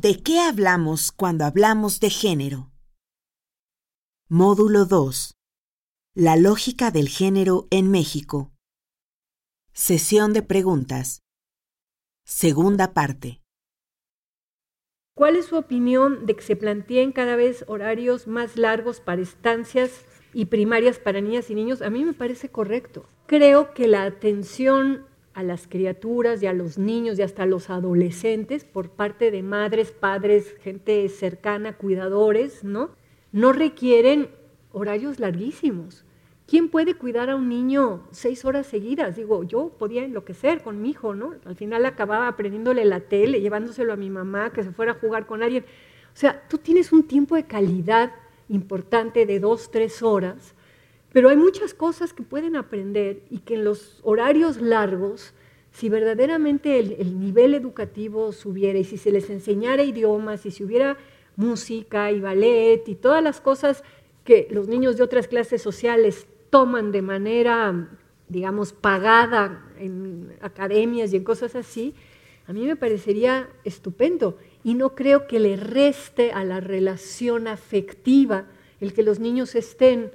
¿De qué hablamos cuando hablamos de género? Módulo 2. La lógica del género en México. Sesión de preguntas. Segunda parte. ¿Cuál es su opinión de que se planteen cada vez horarios más largos para estancias y primarias para niñas y niños? A mí me parece correcto. Creo que la atención a las criaturas y a los niños y hasta a los adolescentes por parte de madres, padres, gente cercana, cuidadores, ¿no? No requieren horarios larguísimos. ¿Quién puede cuidar a un niño seis horas seguidas? Digo, yo podía enloquecer con mi hijo, ¿no? Al final acababa aprendiéndole la tele, llevándoselo a mi mamá, que se fuera a jugar con alguien. O sea, tú tienes un tiempo de calidad importante de dos, tres horas pero hay muchas cosas que pueden aprender y que en los horarios largos, si verdaderamente el, nivel educativo subiera y si se les enseñara idiomas y si hubiera música y ballet y todas las cosas que los niños de otras clases sociales toman de manera, digamos, pagada en academias y en cosas así, a mí me parecería estupendo y no creo que le reste a la relación afectiva el que los niños estén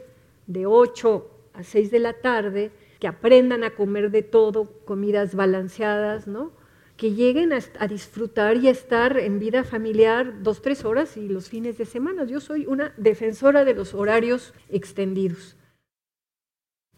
de 8 a 6 de la tarde, que aprendan a comer de todo, comidas balanceadas, ¿no? que lleguen a, disfrutar y a estar en vida familiar dos, tres horas y los fines de semana. Yo soy una defensora de los horarios extendidos.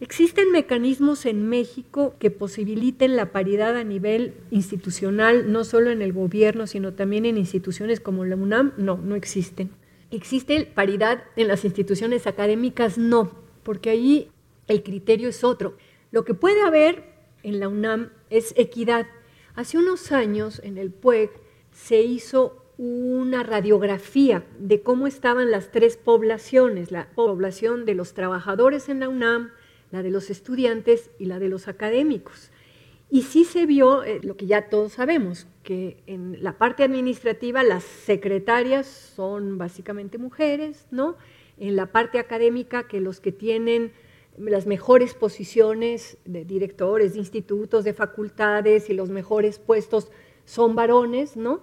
Existen mecanismos en México que posibiliten la paridad a nivel institucional, no solo en el gobierno, sino también en instituciones como la UNAM. No, no existen. ¿Existe paridad en las instituciones académicas? No, porque ahí el criterio es otro. Lo que puede haber en la UNAM es equidad. Hace unos años en el PUEC se hizo una radiografía de cómo estaban las tres poblaciones, la población de los trabajadores en la UNAM, la de los estudiantes y la de los académicos. Y sí se vio eh, lo que ya todos sabemos, que en la parte administrativa las secretarias son básicamente mujeres, ¿no? En la parte académica que los que tienen las mejores posiciones de directores de institutos, de facultades y los mejores puestos son varones, ¿no?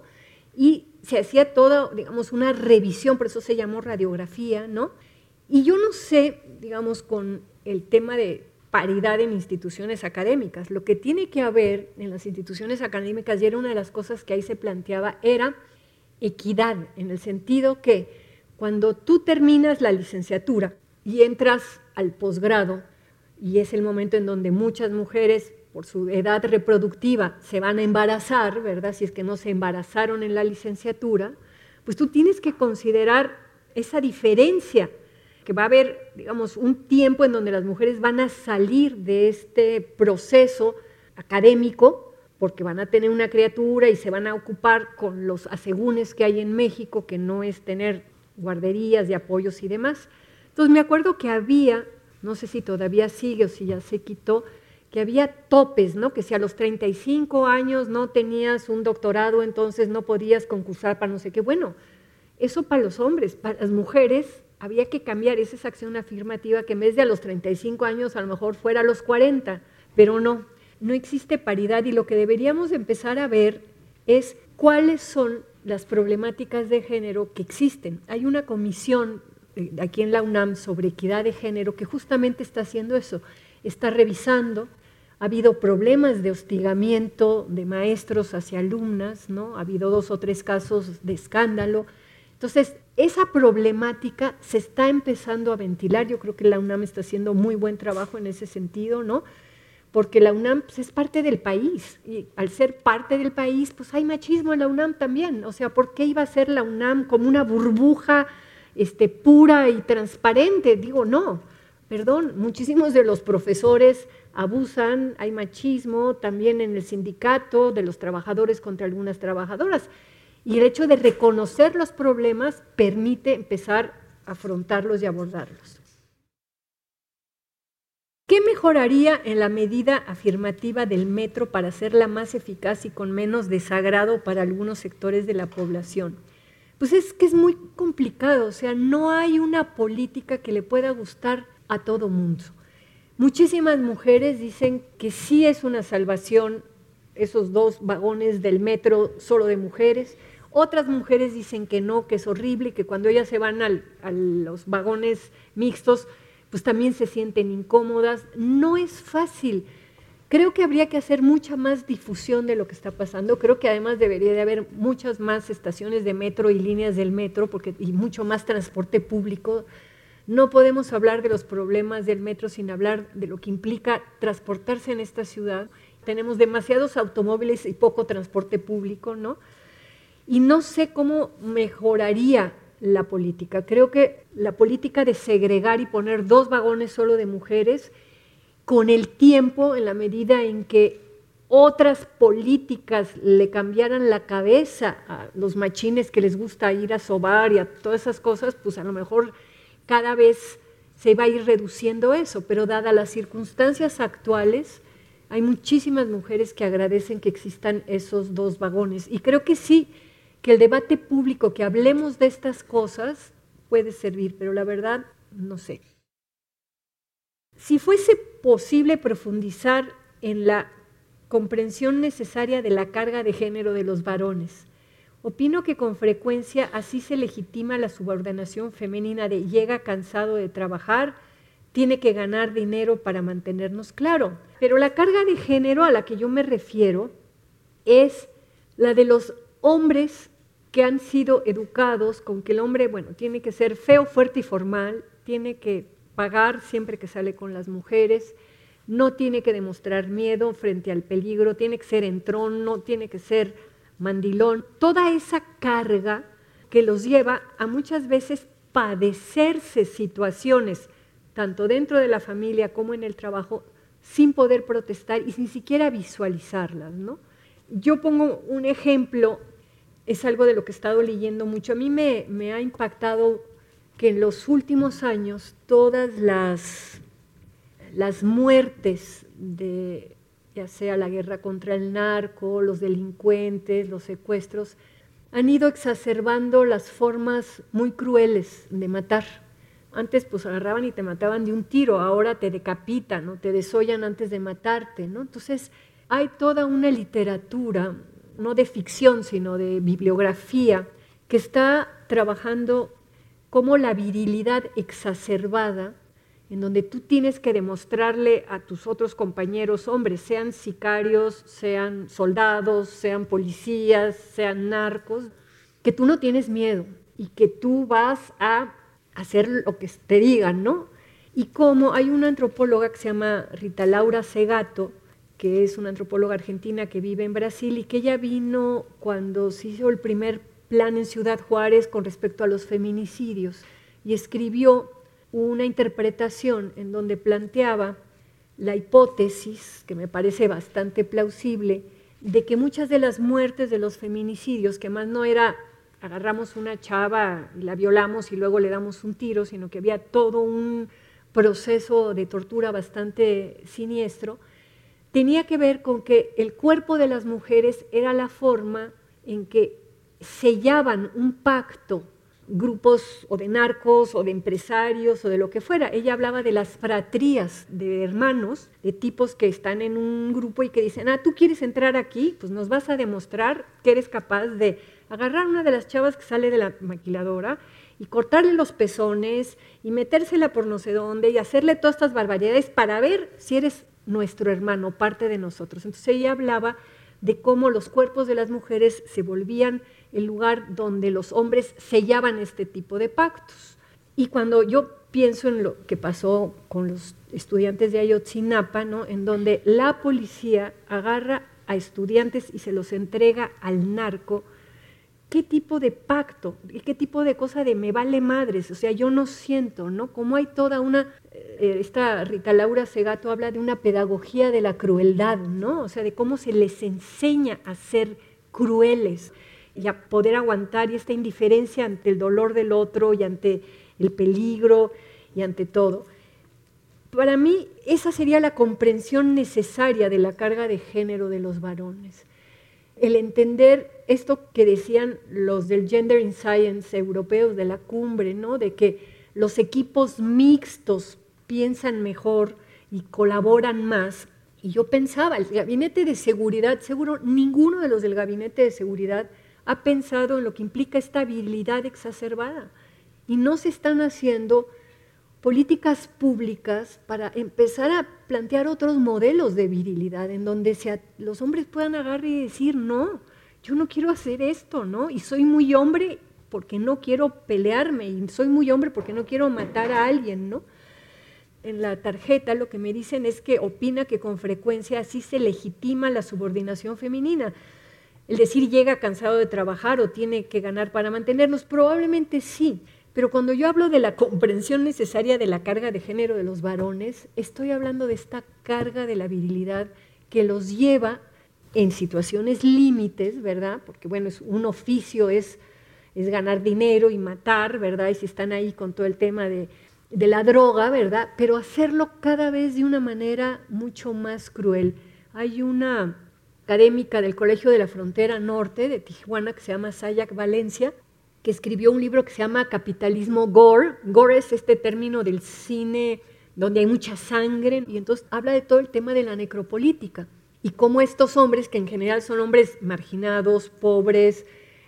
Y se hacía toda, digamos, una revisión, por eso se llamó radiografía, ¿no? Y yo no sé, digamos, con el tema de paridad en instituciones académicas. Lo que tiene que haber en las instituciones académicas, y era una de las cosas que ahí se planteaba, era equidad, en el sentido que cuando tú terminas la licenciatura y entras al posgrado, y es el momento en donde muchas mujeres, por su edad reproductiva, se van a embarazar, ¿verdad? Si es que no se embarazaron en la licenciatura, pues tú tienes que considerar esa diferencia que va a haber, digamos, un tiempo en donde las mujeres van a salir de este proceso académico, porque van a tener una criatura y se van a ocupar con los asegúnes que hay en México, que no es tener guarderías y apoyos y demás. Entonces me acuerdo que había, no sé si todavía sigue o si ya se quitó, que había topes, ¿no? Que si a los 35 años no tenías un doctorado, entonces no podías concursar para no sé qué. Bueno, eso para los hombres, para las mujeres había que cambiar esa acción afirmativa que en vez de a los 35 años a lo mejor fuera a los 40, pero no, no existe paridad y lo que deberíamos empezar a ver es cuáles son las problemáticas de género que existen. Hay una comisión eh, aquí en la UNAM sobre equidad de género que justamente está haciendo eso, está revisando ha habido problemas de hostigamiento de maestros hacia alumnas, ¿no? Ha habido dos o tres casos de escándalo. Entonces, esa problemática se está empezando a ventilar. Yo creo que la UNAM está haciendo muy buen trabajo en ese sentido, ¿no? Porque la UNAM pues, es parte del país y al ser parte del país, pues hay machismo en la UNAM también. O sea, ¿por qué iba a ser la UNAM como una burbuja este, pura y transparente? Digo, no, perdón, muchísimos de los profesores abusan, hay machismo también en el sindicato de los trabajadores contra algunas trabajadoras. Y el hecho de reconocer los problemas permite empezar a afrontarlos y abordarlos. ¿Qué mejoraría en la medida afirmativa del metro para hacerla más eficaz y con menos desagrado para algunos sectores de la población? Pues es que es muy complicado, o sea, no hay una política que le pueda gustar a todo mundo. Muchísimas mujeres dicen que sí es una salvación esos dos vagones del metro solo de mujeres. Otras mujeres dicen que no, que es horrible que cuando ellas se van a los vagones mixtos, pues también se sienten incómodas. No es fácil. Creo que habría que hacer mucha más difusión de lo que está pasando. Creo que además debería de haber muchas más estaciones de metro y líneas del metro porque, y mucho más transporte público. No podemos hablar de los problemas del metro sin hablar de lo que implica transportarse en esta ciudad. Tenemos demasiados automóviles y poco transporte público, ¿no? Y no sé cómo mejoraría la política. Creo que la política de segregar y poner dos vagones solo de mujeres con el tiempo, en la medida en que otras políticas le cambiaran la cabeza a los machines que les gusta ir a sobar y a todas esas cosas, pues a lo mejor cada vez se va a ir reduciendo eso, pero dadas las circunstancias actuales, hay muchísimas mujeres que agradecen que existan esos dos vagones. Y creo que sí, que el debate público, que hablemos de estas cosas, puede servir, pero la verdad, no sé. Si fuese posible profundizar en la comprensión necesaria de la carga de género de los varones, opino que con frecuencia así se legitima la subordinación femenina de llega cansado de trabajar, tiene que ganar dinero para mantenernos claro. Pero la carga de género a la que yo me refiero es la de los hombres que han sido educados con que el hombre, bueno, tiene que ser feo, fuerte y formal, tiene que pagar siempre que sale con las mujeres, no tiene que demostrar miedo frente al peligro, tiene que ser entrón, no tiene que ser mandilón. Toda esa carga que los lleva a muchas veces padecerse situaciones, tanto dentro de la familia como en el trabajo, sin poder protestar y sin siquiera visualizarlas. ¿no? Yo pongo un ejemplo, es algo de lo que he estado leyendo mucho. A mí me, ha impactado que en los últimos años todas las, las muertes de ya sea la guerra contra el narco, los delincuentes, los secuestros, han ido exacerbando las formas muy crueles de matar. Antes pues agarraban y te mataban de un tiro, ahora te decapitan o te desollan antes de matarte, ¿no? Entonces hay toda una literatura, no de ficción, sino de bibliografía, que está trabajando como la virilidad exacerbada, en donde tú tienes que demostrarle a tus otros compañeros, hombres, sean sicarios, sean soldados, sean policías, sean narcos, que tú no tienes miedo y que tú vas a hacer lo que te digan, ¿no? Y como hay una antropóloga que se llama Rita Laura Segato, que es una antropóloga argentina que vive en Brasil y que ella vino cuando se hizo el primer plan en Ciudad Juárez con respecto a los feminicidios y escribió una interpretación en donde planteaba la hipótesis, que me parece bastante plausible, de que muchas de las muertes de los feminicidios, que más no era agarramos una chava y la violamos y luego le damos un tiro, sino que había todo un proceso de tortura bastante siniestro, tenía que ver con que el cuerpo de las mujeres era la forma en que sellaban un pacto grupos o de narcos o de empresarios o de lo que fuera. Ella hablaba de las fratrías de hermanos, de tipos que están en un grupo y que dicen, ah, tú quieres entrar aquí, pues nos vas a demostrar que eres capaz de agarrar una de las chavas que sale de la maquiladora y cortarle los pezones y metérsela por no sé dónde y hacerle todas estas barbaridades para ver si eres nuestro hermano, parte de nosotros. Entonces ella hablaba de cómo los cuerpos de las mujeres se volvían el lugar donde los hombres sellaban este tipo de pactos. Y cuando yo pienso en lo que pasó con los estudiantes de Ayotzinapa, ¿no? en donde la policía agarra a estudiantes y se los entrega al narco, ¿qué tipo de pacto? ¿Y qué tipo de cosa de me vale madres? O sea, yo no siento, ¿no? Como hay toda una, eh, esta Rita Laura Segato habla de una pedagogía de la crueldad, ¿no? O sea, de cómo se les enseña a ser crueles y a poder aguantar y esta indiferencia ante el dolor del otro y ante el peligro y ante todo. Para mí esa sería la comprensión necesaria de la carga de género de los varones. El entender esto que decían los del Gender in Science europeos de la cumbre, ¿no? de que los equipos mixtos piensan mejor y colaboran más. Y yo pensaba, el gabinete de seguridad, seguro ninguno de los del gabinete de seguridad ha pensado en lo que implica esta virilidad exacerbada. Y no se están haciendo políticas públicas para empezar a plantear otros modelos de virilidad en donde los hombres puedan agarrar y decir, no, yo no quiero hacer esto, ¿no? Y soy muy hombre porque no quiero pelearme, y soy muy hombre porque no quiero matar a alguien, ¿no? En la tarjeta lo que me dicen es que opina que con frecuencia así se legitima la subordinación femenina. El decir llega cansado de trabajar o tiene que ganar para mantenernos, probablemente sí, pero cuando yo hablo de la comprensión necesaria de la carga de género de los varones, estoy hablando de esta carga de la virilidad que los lleva en situaciones límites, ¿verdad? Porque bueno, es un oficio es, es ganar dinero y matar, ¿verdad? Y si están ahí con todo el tema de, de la droga, ¿verdad? Pero hacerlo cada vez de una manera mucho más cruel. Hay una académica del Colegio de la Frontera Norte de Tijuana que se llama Sayak Valencia, que escribió un libro que se llama Capitalismo Gore. Gore es este término del cine donde hay mucha sangre y entonces habla de todo el tema de la necropolítica y cómo estos hombres, que en general son hombres marginados, pobres,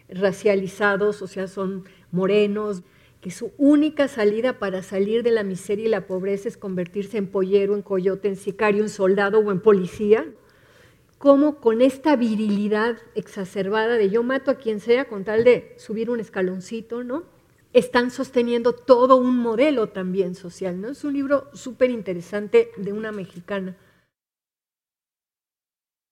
racializados, o sea, son morenos, que su única salida para salir de la miseria y la pobreza es convertirse en pollero, en coyote, en sicario, en soldado o en policía, cómo con esta virilidad exacerbada de yo mato a quien sea con tal de subir un escaloncito, ¿no? Están sosteniendo todo un modelo también social, ¿no? Es un libro súper interesante de una mexicana.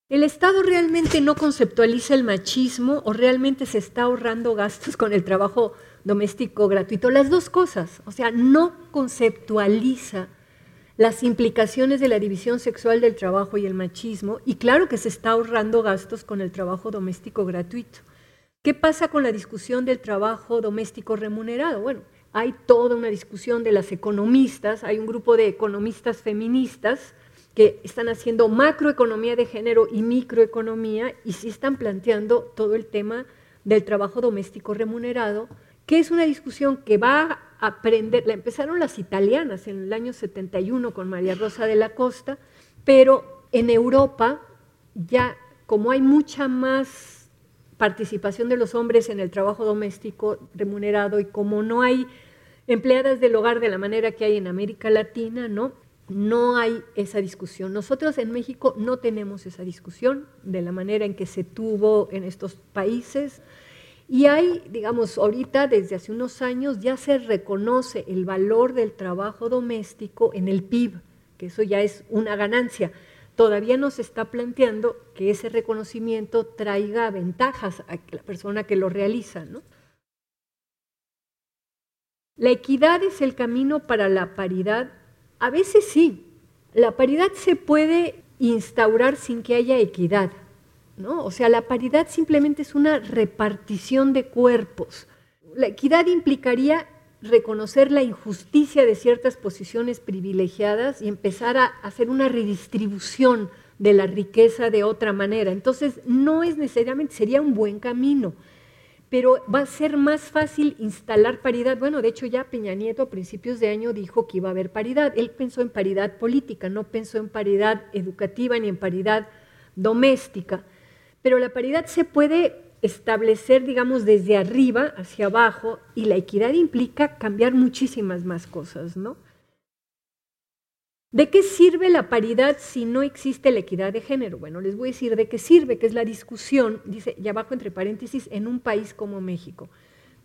¿El Estado realmente no conceptualiza el machismo o realmente se está ahorrando gastos con el trabajo doméstico gratuito? Las dos cosas, o sea, no conceptualiza las implicaciones de la división sexual del trabajo y el machismo, y claro que se está ahorrando gastos con el trabajo doméstico gratuito. ¿Qué pasa con la discusión del trabajo doméstico remunerado? Bueno, hay toda una discusión de las economistas, hay un grupo de economistas feministas que están haciendo macroeconomía de género y microeconomía y sí están planteando todo el tema del trabajo doméstico remunerado, que es una discusión que va aprender, la empezaron las italianas en el año 71 con María Rosa de la Costa, pero en Europa ya como hay mucha más participación de los hombres en el trabajo doméstico remunerado y como no hay empleadas del hogar de la manera que hay en América Latina, ¿no? no hay esa discusión. Nosotros en México no tenemos esa discusión de la manera en que se tuvo en estos países. Y hay, digamos, ahorita desde hace unos años ya se reconoce el valor del trabajo doméstico en el PIB, que eso ya es una ganancia. Todavía no se está planteando que ese reconocimiento traiga ventajas a la persona que lo realiza. La equidad es el camino para la paridad a veces sí, la paridad se puede instaurar sin que haya equidad, ¿no? O sea, la paridad simplemente es una repartición de cuerpos. La equidad implicaría reconocer la injusticia de ciertas posiciones privilegiadas y empezar a hacer una redistribución de la riqueza de otra manera. Entonces, no es necesariamente, sería un buen camino pero va a ser más fácil instalar paridad. Bueno, de hecho ya Peña Nieto a principios de año dijo que iba a haber paridad. Él pensó en paridad política, no pensó en paridad educativa ni en paridad doméstica. Pero la paridad se puede establecer, digamos, desde arriba hacia abajo y la equidad implica cambiar muchísimas más cosas, ¿no? ¿De qué sirve la paridad si no existe la equidad de género? Bueno, les voy a decir de qué sirve, que es la discusión, dice, y abajo entre paréntesis, en un país como México.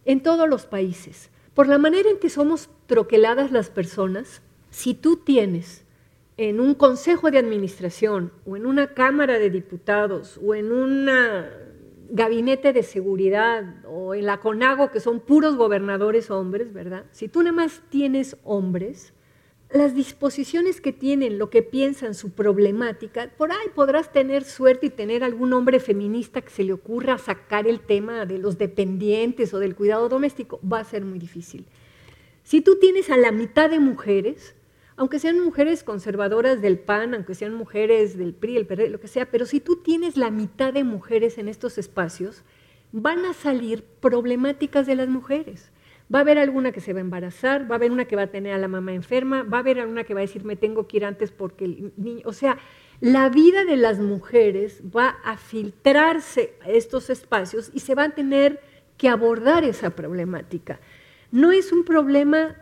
En todos los países, por la manera en que somos troqueladas las personas, si tú tienes en un consejo de administración o en una cámara de diputados o en un gabinete de seguridad o en la CONAGO, que son puros gobernadores hombres, ¿verdad? Si tú nada más tienes hombres, las disposiciones que tienen, lo que piensan, su problemática, por ahí podrás tener suerte y tener algún hombre feminista que se le ocurra sacar el tema de los dependientes o del cuidado doméstico, va a ser muy difícil. Si tú tienes a la mitad de mujeres, aunque sean mujeres conservadoras del PAN, aunque sean mujeres del PRI, el PRD, lo que sea, pero si tú tienes la mitad de mujeres en estos espacios, van a salir problemáticas de las mujeres Va a haber alguna que se va a embarazar, va a haber una que va a tener a la mamá enferma, va a haber alguna que va a decir me tengo que ir antes porque el niño, o sea, la vida de las mujeres va a filtrarse a estos espacios y se va a tener que abordar esa problemática. No es un problema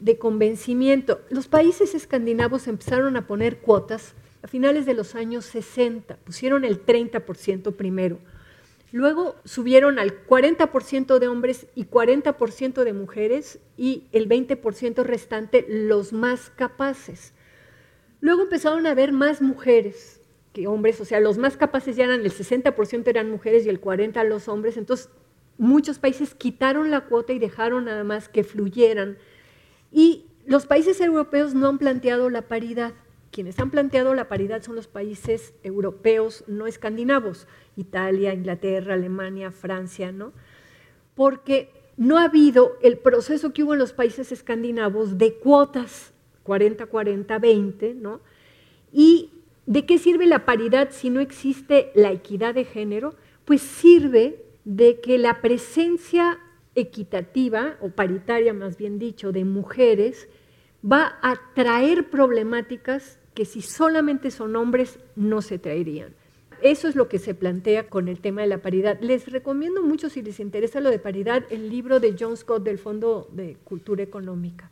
de convencimiento. Los países escandinavos empezaron a poner cuotas a finales de los años 60, pusieron el 30% primero. Luego subieron al 40% de hombres y 40% de mujeres y el 20% restante los más capaces. Luego empezaron a haber más mujeres que hombres, o sea, los más capaces ya eran el 60% eran mujeres y el 40% los hombres. Entonces, muchos países quitaron la cuota y dejaron nada más que fluyeran. Y los países europeos no han planteado la paridad. Quienes han planteado la paridad son los países europeos no escandinavos, Italia, Inglaterra, Alemania, Francia, ¿no? Porque no ha habido el proceso que hubo en los países escandinavos de cuotas 40, 40, 20, ¿no? ¿Y de qué sirve la paridad si no existe la equidad de género? Pues sirve de que la presencia equitativa, o paritaria más bien dicho, de mujeres, va a traer problemáticas que si solamente son hombres no se traerían. Eso es lo que se plantea con el tema de la paridad. Les recomiendo mucho, si les interesa lo de paridad, el libro de John Scott del Fondo de Cultura Económica.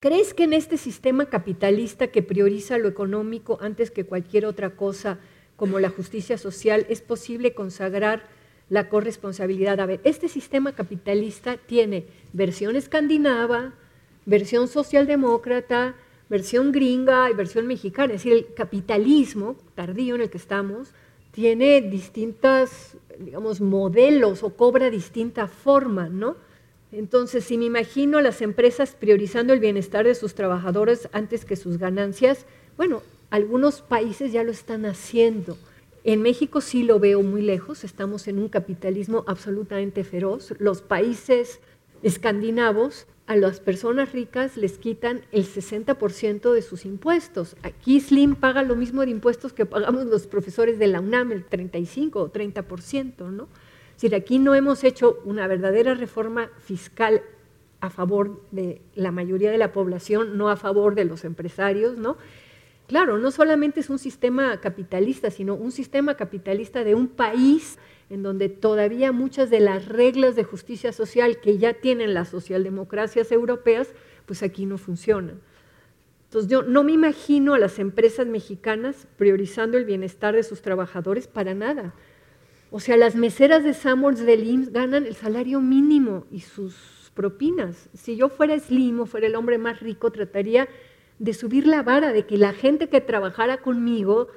¿Crees que en este sistema capitalista que prioriza lo económico antes que cualquier otra cosa, como la justicia social, es posible consagrar la corresponsabilidad? A ver, este sistema capitalista tiene versión escandinava, versión socialdemócrata, versión gringa y versión mexicana. Es decir, el capitalismo tardío en el que estamos tiene distintos, digamos, modelos o cobra distinta forma, ¿no? Entonces, si me imagino a las empresas priorizando el bienestar de sus trabajadores antes que sus ganancias, bueno, algunos países ya lo están haciendo. En México sí lo veo muy lejos, estamos en un capitalismo absolutamente feroz. Los países escandinavos a las personas ricas les quitan el 60% de sus impuestos. Aquí Slim paga lo mismo de impuestos que pagamos los profesores de la UNAM, el 35 o 30%, ¿no? decir, aquí no hemos hecho una verdadera reforma fiscal a favor de la mayoría de la población, no a favor de los empresarios, ¿no? Claro, no solamente es un sistema capitalista, sino un sistema capitalista de un país en donde todavía muchas de las reglas de justicia social que ya tienen las socialdemocracias europeas, pues aquí no funcionan. Entonces yo no me imagino a las empresas mexicanas priorizando el bienestar de sus trabajadores para nada. O sea, las meseras de Summers de IMSS ganan el salario mínimo y sus propinas. Si yo fuera Slim o fuera el hombre más rico, trataría de subir la vara, de que la gente que trabajara conmigo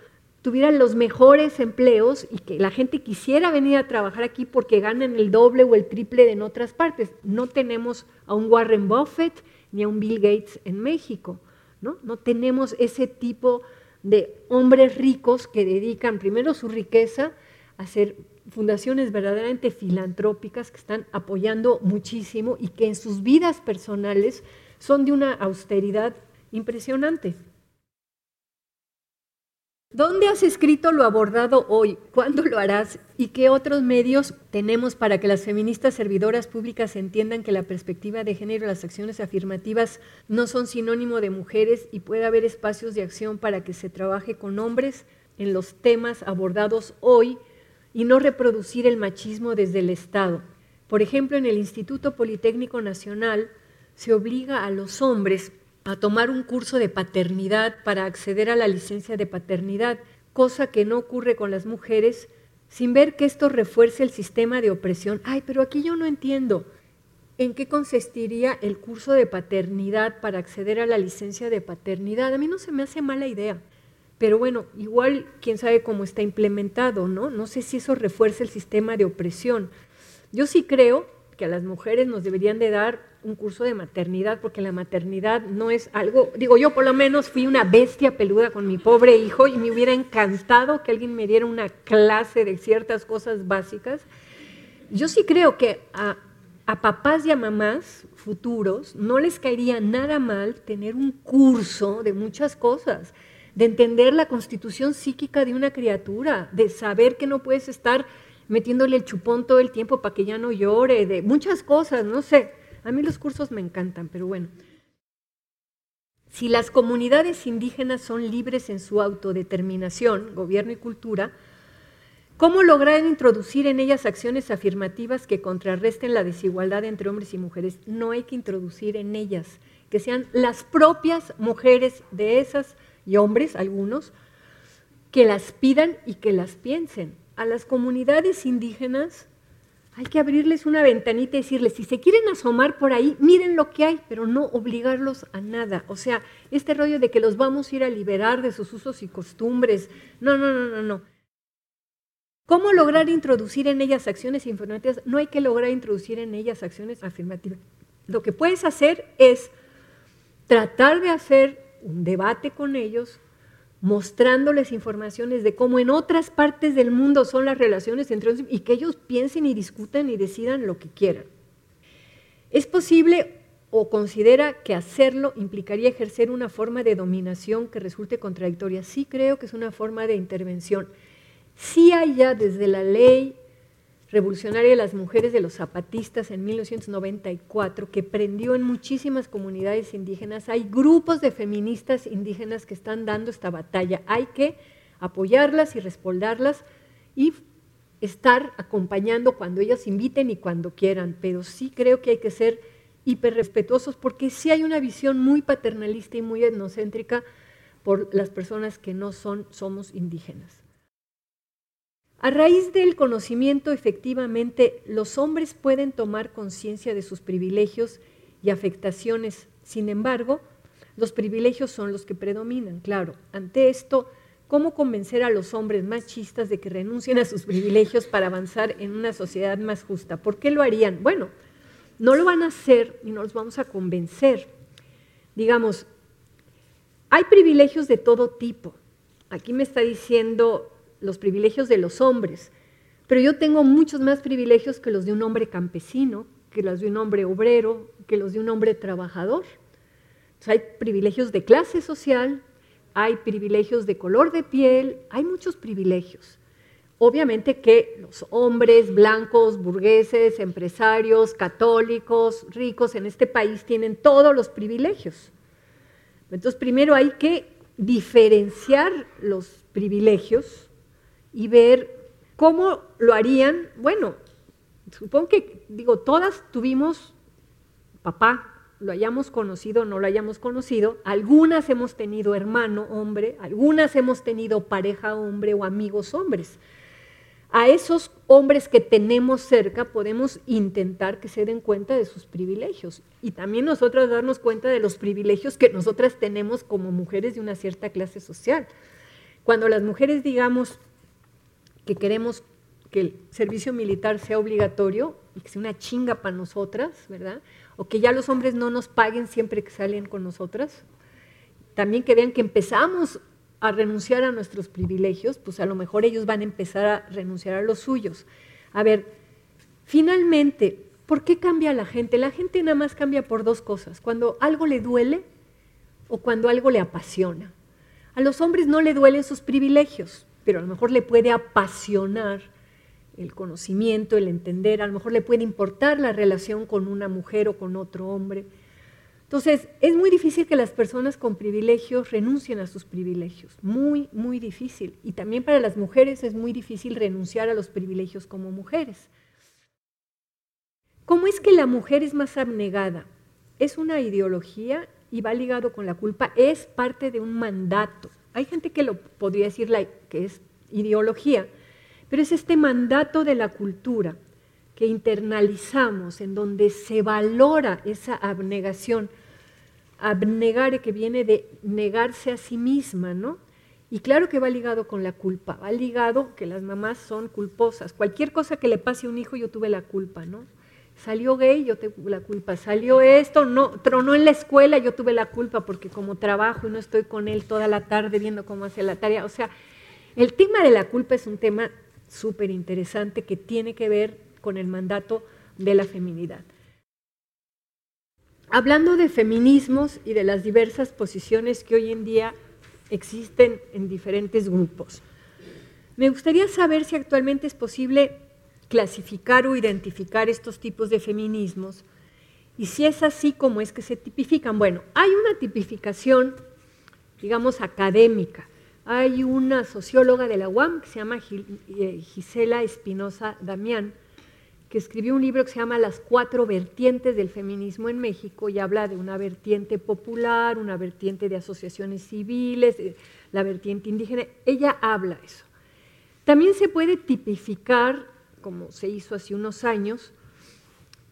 tuviera los mejores empleos y que la gente quisiera venir a trabajar aquí porque ganan el doble o el triple de en otras partes. No tenemos a un Warren Buffett ni a un Bill Gates en México, ¿no? No tenemos ese tipo de hombres ricos que dedican primero su riqueza hacer fundaciones verdaderamente filantrópicas que están apoyando muchísimo y que en sus vidas personales son de una austeridad impresionante. ¿Dónde has escrito lo abordado hoy? ¿Cuándo lo harás? ¿Y qué otros medios tenemos para que las feministas servidoras públicas entiendan que la perspectiva de género y las acciones afirmativas no son sinónimo de mujeres y pueda haber espacios de acción para que se trabaje con hombres en los temas abordados hoy y no reproducir el machismo desde el Estado. Por ejemplo, en el Instituto Politécnico Nacional se obliga a los hombres a tomar un curso de paternidad para acceder a la licencia de paternidad, cosa que no ocurre con las mujeres, sin ver que esto refuerce el sistema de opresión. Ay, pero aquí yo no entiendo. ¿En qué consistiría el curso de paternidad para acceder a la licencia de paternidad? A mí no se me hace mala idea. Pero bueno, igual quién sabe cómo está implementado, ¿no? No sé si eso refuerza el sistema de opresión. Yo sí creo que a las mujeres nos deberían de dar un curso de maternidad, porque la maternidad no es algo, digo, yo por lo menos fui una bestia peluda con mi pobre hijo y me hubiera encantado que alguien me diera una clase de ciertas cosas básicas. Yo sí creo que a, a papás y a mamás futuros no les caería nada mal tener un curso de muchas cosas de entender la constitución psíquica de una criatura, de saber que no puedes estar metiéndole el chupón todo el tiempo para que ya no llore, de muchas cosas, no sé. A mí los cursos me encantan, pero bueno. Si las comunidades indígenas son libres en su autodeterminación, gobierno y cultura, ¿cómo lograr introducir en ellas acciones afirmativas que contrarresten la desigualdad entre hombres y mujeres? No hay que introducir en ellas, que sean las propias mujeres de esas y hombres, algunos, que las pidan y que las piensen. A las comunidades indígenas hay que abrirles una ventanita y decirles, si se quieren asomar por ahí, miren lo que hay, pero no obligarlos a nada. O sea, este rollo de que los vamos a ir a liberar de sus usos y costumbres. No, no, no, no, no. ¿Cómo lograr introducir en ellas acciones afirmativas? No hay que lograr introducir en ellas acciones afirmativas. Lo que puedes hacer es tratar de hacer un debate con ellos, mostrándoles informaciones de cómo en otras partes del mundo son las relaciones entre ellos y que ellos piensen y discutan y decidan lo que quieran. ¿Es posible o considera que hacerlo implicaría ejercer una forma de dominación que resulte contradictoria? Sí creo que es una forma de intervención. Sí hay ya desde la ley revolucionaria de las mujeres de los zapatistas en 1994, que prendió en muchísimas comunidades indígenas. Hay grupos de feministas indígenas que están dando esta batalla. Hay que apoyarlas y respaldarlas y estar acompañando cuando ellas inviten y cuando quieran, pero sí creo que hay que ser hiperrespetuosos porque sí hay una visión muy paternalista y muy etnocéntrica por las personas que no son, somos indígenas. A raíz del conocimiento, efectivamente, los hombres pueden tomar conciencia de sus privilegios y afectaciones. Sin embargo, los privilegios son los que predominan, claro. Ante esto, ¿cómo convencer a los hombres machistas de que renuncien a sus privilegios para avanzar en una sociedad más justa? ¿Por qué lo harían? Bueno, no lo van a hacer y no los vamos a convencer. Digamos, hay privilegios de todo tipo. Aquí me está diciendo los privilegios de los hombres, pero yo tengo muchos más privilegios que los de un hombre campesino, que los de un hombre obrero, que los de un hombre trabajador. hay privilegios de clase social, hay privilegios de color de piel, hay muchos privilegios. Obviamente que los hombres blancos, burgueses, empresarios, católicos, ricos en este país tienen todos los privilegios. Entonces, primero hay que diferenciar los privilegios y ver cómo lo harían. Bueno, supongo que, digo, todas tuvimos papá, lo hayamos conocido o no lo hayamos conocido, algunas hemos tenido hermano hombre, algunas hemos tenido pareja hombre o amigos hombres. A esos hombres que tenemos cerca podemos intentar que se den cuenta de sus privilegios y también nosotras darnos cuenta de los privilegios que nosotras tenemos como mujeres de una cierta clase social. Cuando las mujeres digamos, que queremos que el servicio militar sea obligatorio y que sea una chinga para nosotras, ¿verdad? O que ya los hombres no nos paguen siempre que salen con nosotras. También que vean que empezamos a renunciar a nuestros privilegios, pues a lo mejor ellos van a empezar a renunciar a los suyos. A ver, finalmente, ¿por qué cambia la gente? La gente nada más cambia por dos cosas, cuando algo le duele o cuando algo le apasiona. A los hombres no le duelen sus privilegios, pero a lo mejor le puede apasionar el conocimiento, el entender, a lo mejor le puede importar la relación con una mujer o con otro hombre. Entonces, es muy difícil que las personas con privilegios renuncien a sus privilegios, muy, muy difícil. Y también para las mujeres es muy difícil renunciar a los privilegios como mujeres. ¿Cómo es que la mujer es más abnegada? Es una ideología y va ligado con la culpa, es parte de un mandato. Hay gente que lo podría decir que es ideología, pero es este mandato de la cultura que internalizamos, en donde se valora esa abnegación. Abnegar que viene de negarse a sí misma, ¿no? Y claro que va ligado con la culpa, va ligado que las mamás son culposas. Cualquier cosa que le pase a un hijo, yo tuve la culpa, ¿no? Salió gay, yo tuve la culpa. Salió esto, no, tronó en la escuela, yo tuve la culpa porque como trabajo y no estoy con él toda la tarde viendo cómo hace la tarea. O sea, el tema de la culpa es un tema súper interesante que tiene que ver con el mandato de la feminidad. Hablando de feminismos y de las diversas posiciones que hoy en día existen en diferentes grupos, me gustaría saber si actualmente es posible clasificar o identificar estos tipos de feminismos y si es así como es que se tipifican. Bueno, hay una tipificación, digamos, académica. Hay una socióloga de la UAM que se llama eh, Gisela Espinosa Damián, que escribió un libro que se llama Las cuatro vertientes del feminismo en México y habla de una vertiente popular, una vertiente de asociaciones civiles, la vertiente indígena. Ella habla eso. También se puede tipificar, como se hizo hace unos años,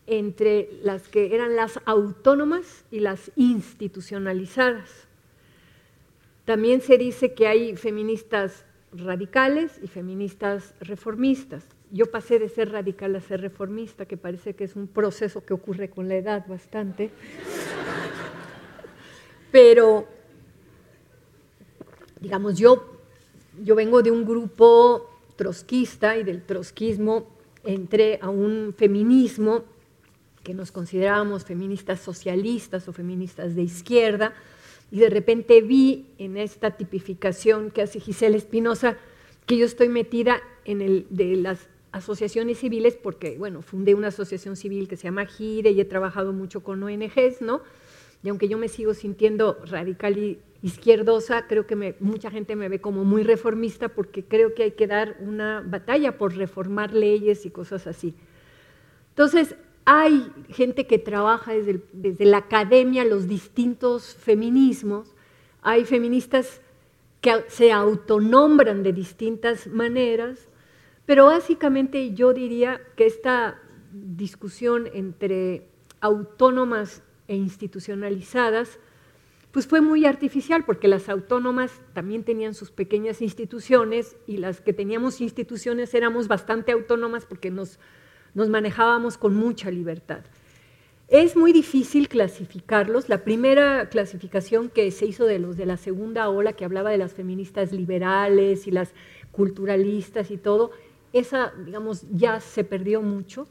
entre las que eran las autónomas y las institucionalizadas. También se dice que hay feministas radicales y feministas reformistas. Yo pasé de ser radical a ser reformista, que parece que es un proceso que ocurre con la edad bastante. Pero, digamos, yo, yo vengo de un grupo trotskista y del trotskismo entré a un feminismo que nos considerábamos feministas socialistas o feministas de izquierda, y de repente vi en esta tipificación que hace Gisela Espinosa que yo estoy metida en el de las asociaciones civiles porque, bueno, fundé una asociación civil que se llama GIRE y he trabajado mucho con ONGs, ¿no? Y aunque yo me sigo sintiendo radical y izquierdosa, creo que mucha gente me ve como muy reformista porque creo que hay que dar una batalla por reformar leyes y cosas así. Entonces, hay gente que trabaja desde, la academia los distintos feminismos, hay feministas que se autonombran de distintas maneras, pero básicamente yo diría que esta discusión entre autónomas e institucionalizadas, pues fue muy artificial, porque las autónomas también tenían sus pequeñas instituciones y las que teníamos instituciones éramos bastante autónomas porque nos nos manejábamos con mucha libertad. Es muy difícil clasificarlos. La primera clasificación que se hizo de los de la segunda ola, que hablaba de las feministas liberales y las culturalistas y todo, esa, digamos, ya se perdió mucho.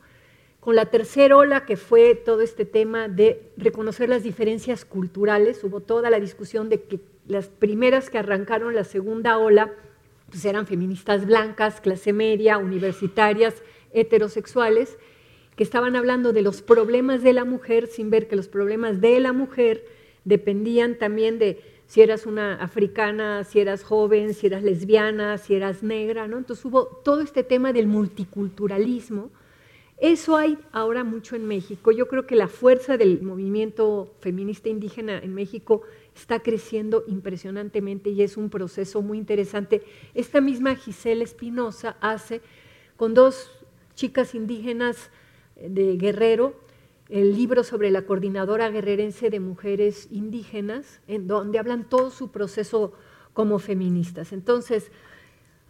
Con la tercera ola, que fue todo este tema de reconocer las diferencias culturales, hubo toda la discusión de que las primeras que arrancaron la segunda ola pues eran feministas blancas, clase media, universitarias, heterosexuales que estaban hablando de los problemas de la mujer sin ver que los problemas de la mujer dependían también de si eras una africana, si eras joven, si eras lesbiana, si eras negra, ¿no? Entonces hubo todo este tema del multiculturalismo. Eso hay ahora mucho en México. Yo creo que la fuerza del movimiento feminista indígena en México está creciendo impresionantemente y es un proceso muy interesante. Esta misma Gisela Espinosa hace con dos chicas indígenas de Guerrero, el libro sobre la coordinadora guerrerense de mujeres indígenas, en donde hablan todo su proceso como feministas. Entonces,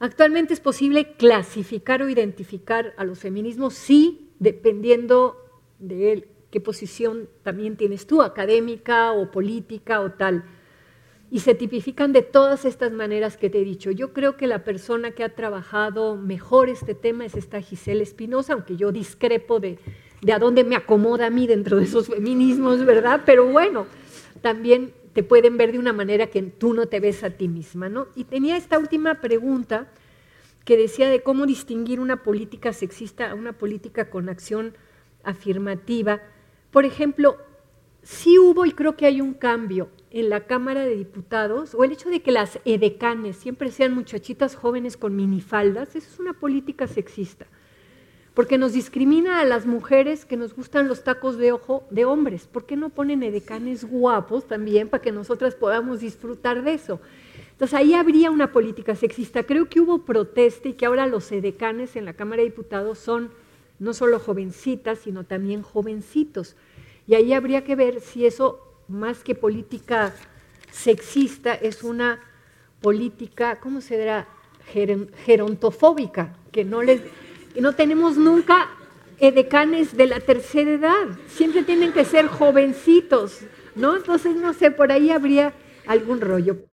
actualmente es posible clasificar o identificar a los feminismos, sí, dependiendo de qué posición también tienes tú, académica o política o tal y se tipifican de todas estas maneras que te he dicho. Yo creo que la persona que ha trabajado mejor este tema es esta Gisela Espinosa, aunque yo discrepo de, de a dónde me acomoda a mí dentro de esos feminismos, ¿verdad? Pero bueno, también te pueden ver de una manera que tú no te ves a ti misma, ¿no? Y tenía esta última pregunta que decía de cómo distinguir una política sexista a una política con acción afirmativa. Por ejemplo, sí hubo y creo que hay un cambio en la Cámara de Diputados, o el hecho de que las edecanes siempre sean muchachitas jóvenes con minifaldas, eso es una política sexista, porque nos discrimina a las mujeres que nos gustan los tacos de ojo de hombres. ¿Por qué no ponen edecanes guapos también para que nosotras podamos disfrutar de eso? Entonces ahí habría una política sexista. Creo que hubo protesta y que ahora los edecanes en la Cámara de Diputados son no solo jovencitas, sino también jovencitos. Y ahí habría que ver si eso más que política sexista, es una política, ¿cómo se dirá? gerontofóbica, que no, les, no tenemos nunca edecanes de la tercera edad, siempre tienen que ser jovencitos, ¿no? Entonces, no sé, por ahí habría algún rollo.